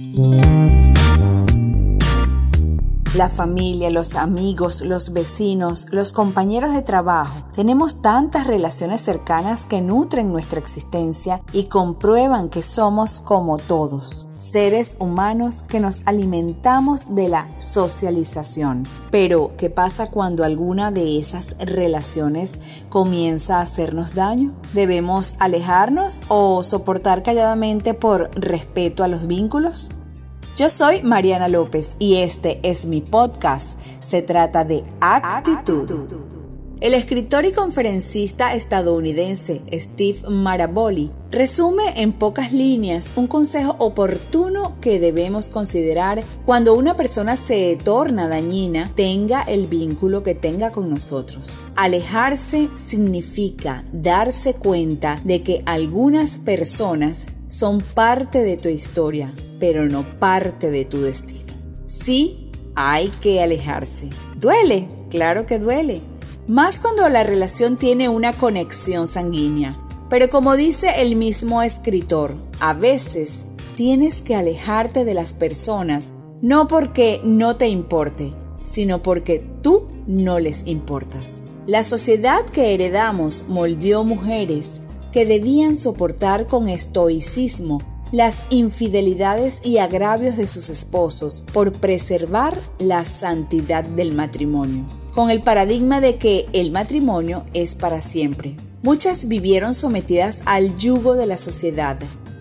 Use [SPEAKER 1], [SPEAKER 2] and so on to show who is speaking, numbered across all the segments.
[SPEAKER 1] Mm-hmm. La familia, los amigos, los vecinos, los compañeros de trabajo. Tenemos tantas relaciones cercanas que nutren nuestra existencia y comprueban que somos como todos, seres humanos que nos alimentamos de la socialización. Pero, ¿qué pasa cuando alguna de esas relaciones comienza a hacernos daño? ¿Debemos alejarnos o soportar calladamente por respeto a los vínculos? Yo soy Mariana López y este es mi podcast. Se trata de actitud. El escritor y conferencista estadounidense Steve Maraboli resume en pocas líneas un consejo oportuno que debemos considerar cuando una persona se torna dañina, tenga el vínculo que tenga con nosotros. Alejarse significa darse cuenta de que algunas personas son parte de tu historia, pero no parte de tu destino. Sí, hay que alejarse. Duele, claro que duele. Más cuando la relación tiene una conexión sanguínea. Pero como dice el mismo escritor, a veces tienes que alejarte de las personas no porque no te importe, sino porque tú no les importas. La sociedad que heredamos moldeó mujeres que debían soportar con estoicismo las infidelidades y agravios de sus esposos por preservar la santidad del matrimonio, con el paradigma de que el matrimonio es para siempre. Muchas vivieron sometidas al yugo de la sociedad,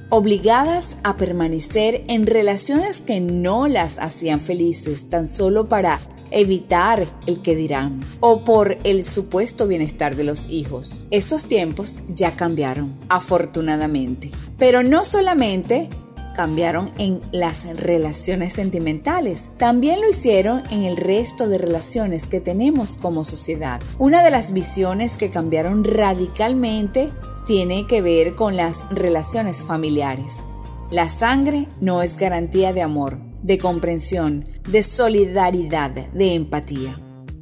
[SPEAKER 1] obligadas a permanecer en relaciones que no las hacían felices tan solo para evitar el que dirán o por el supuesto bienestar de los hijos. Esos tiempos ya cambiaron, afortunadamente. Pero no solamente cambiaron en las relaciones sentimentales, también lo hicieron en el resto de relaciones que tenemos como sociedad. Una de las visiones que cambiaron radicalmente tiene que ver con las relaciones familiares. La sangre no es garantía de amor, de comprensión, de solidaridad, de empatía.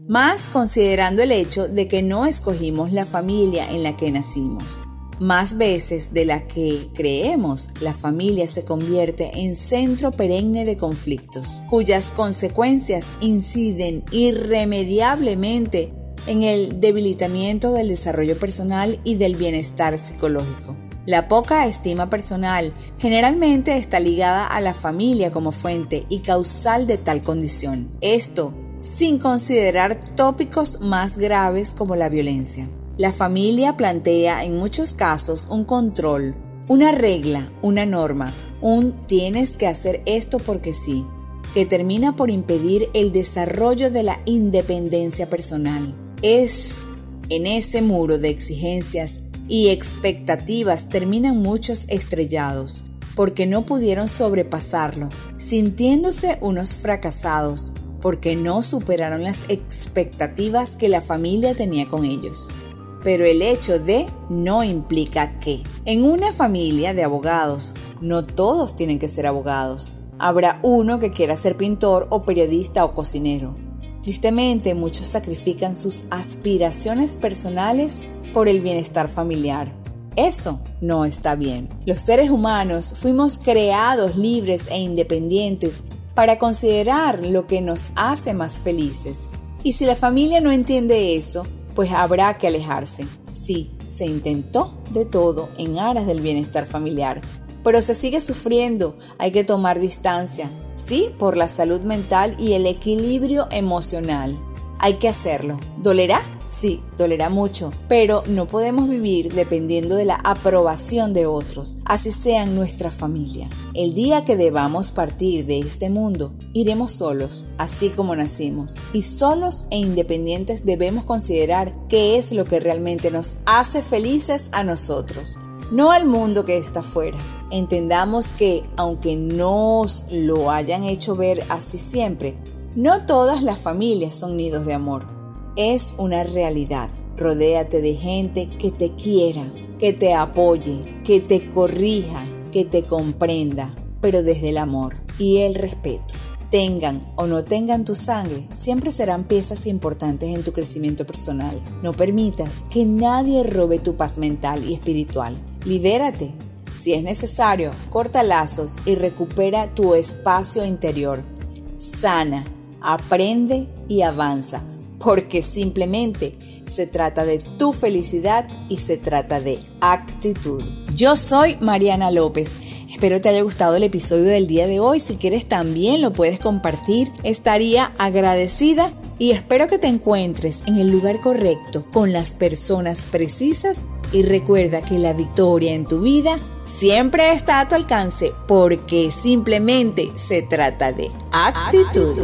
[SPEAKER 1] Más considerando el hecho de que no escogimos la familia en la que nacimos. Más veces de la que creemos, la familia se convierte en centro perenne de conflictos, cuyas consecuencias inciden irremediablemente en el debilitamiento del desarrollo personal y del bienestar psicológico. La poca estima personal generalmente está ligada a la familia como fuente y causal de tal condición. Esto sin considerar tópicos más graves como la violencia. La familia plantea en muchos casos un control, una regla, una norma, un tienes que hacer esto porque sí, que termina por impedir el desarrollo de la independencia personal. Es en ese muro de exigencias y expectativas terminan muchos estrellados porque no pudieron sobrepasarlo, sintiéndose unos fracasados porque no superaron las expectativas que la familia tenía con ellos. Pero el hecho de no implica que en una familia de abogados no todos tienen que ser abogados. Habrá uno que quiera ser pintor o periodista o cocinero. Tristemente muchos sacrifican sus aspiraciones personales por el bienestar familiar. Eso no está bien. Los seres humanos fuimos creados libres e independientes para considerar lo que nos hace más felices. Y si la familia no entiende eso, pues habrá que alejarse. Sí, se intentó de todo en aras del bienestar familiar, pero se sigue sufriendo, hay que tomar distancia, sí, por la salud mental y el equilibrio emocional. Hay que hacerlo. ¿Dolerá? Sí, dolerá mucho, pero no podemos vivir dependiendo de la aprobación de otros, así sean nuestra familia. El día que debamos partir de este mundo, iremos solos, así como nacimos, y solos e independientes debemos considerar qué es lo que realmente nos hace felices a nosotros, no al mundo que está afuera. Entendamos que, aunque nos lo hayan hecho ver así siempre, no todas las familias son nidos de amor es una realidad. Rodéate de gente que te quiera, que te apoye, que te corrija, que te comprenda, pero desde el amor y el respeto. Tengan o no tengan tu sangre, siempre serán piezas importantes en tu crecimiento personal. No permitas que nadie robe tu paz mental y espiritual. Libérate. Si es necesario, corta lazos y recupera tu espacio interior. Sana, aprende y avanza, porque simplemente se trata de tu felicidad y se trata de actitud. Yo soy Mariana López. Espero te haya gustado el episodio del día de hoy. Si quieres también lo puedes compartir. Estaría agradecida y espero que te encuentres en el lugar correcto con las personas precisas y recuerda que la victoria en tu vida siempre está a tu alcance porque simplemente se trata de actitud.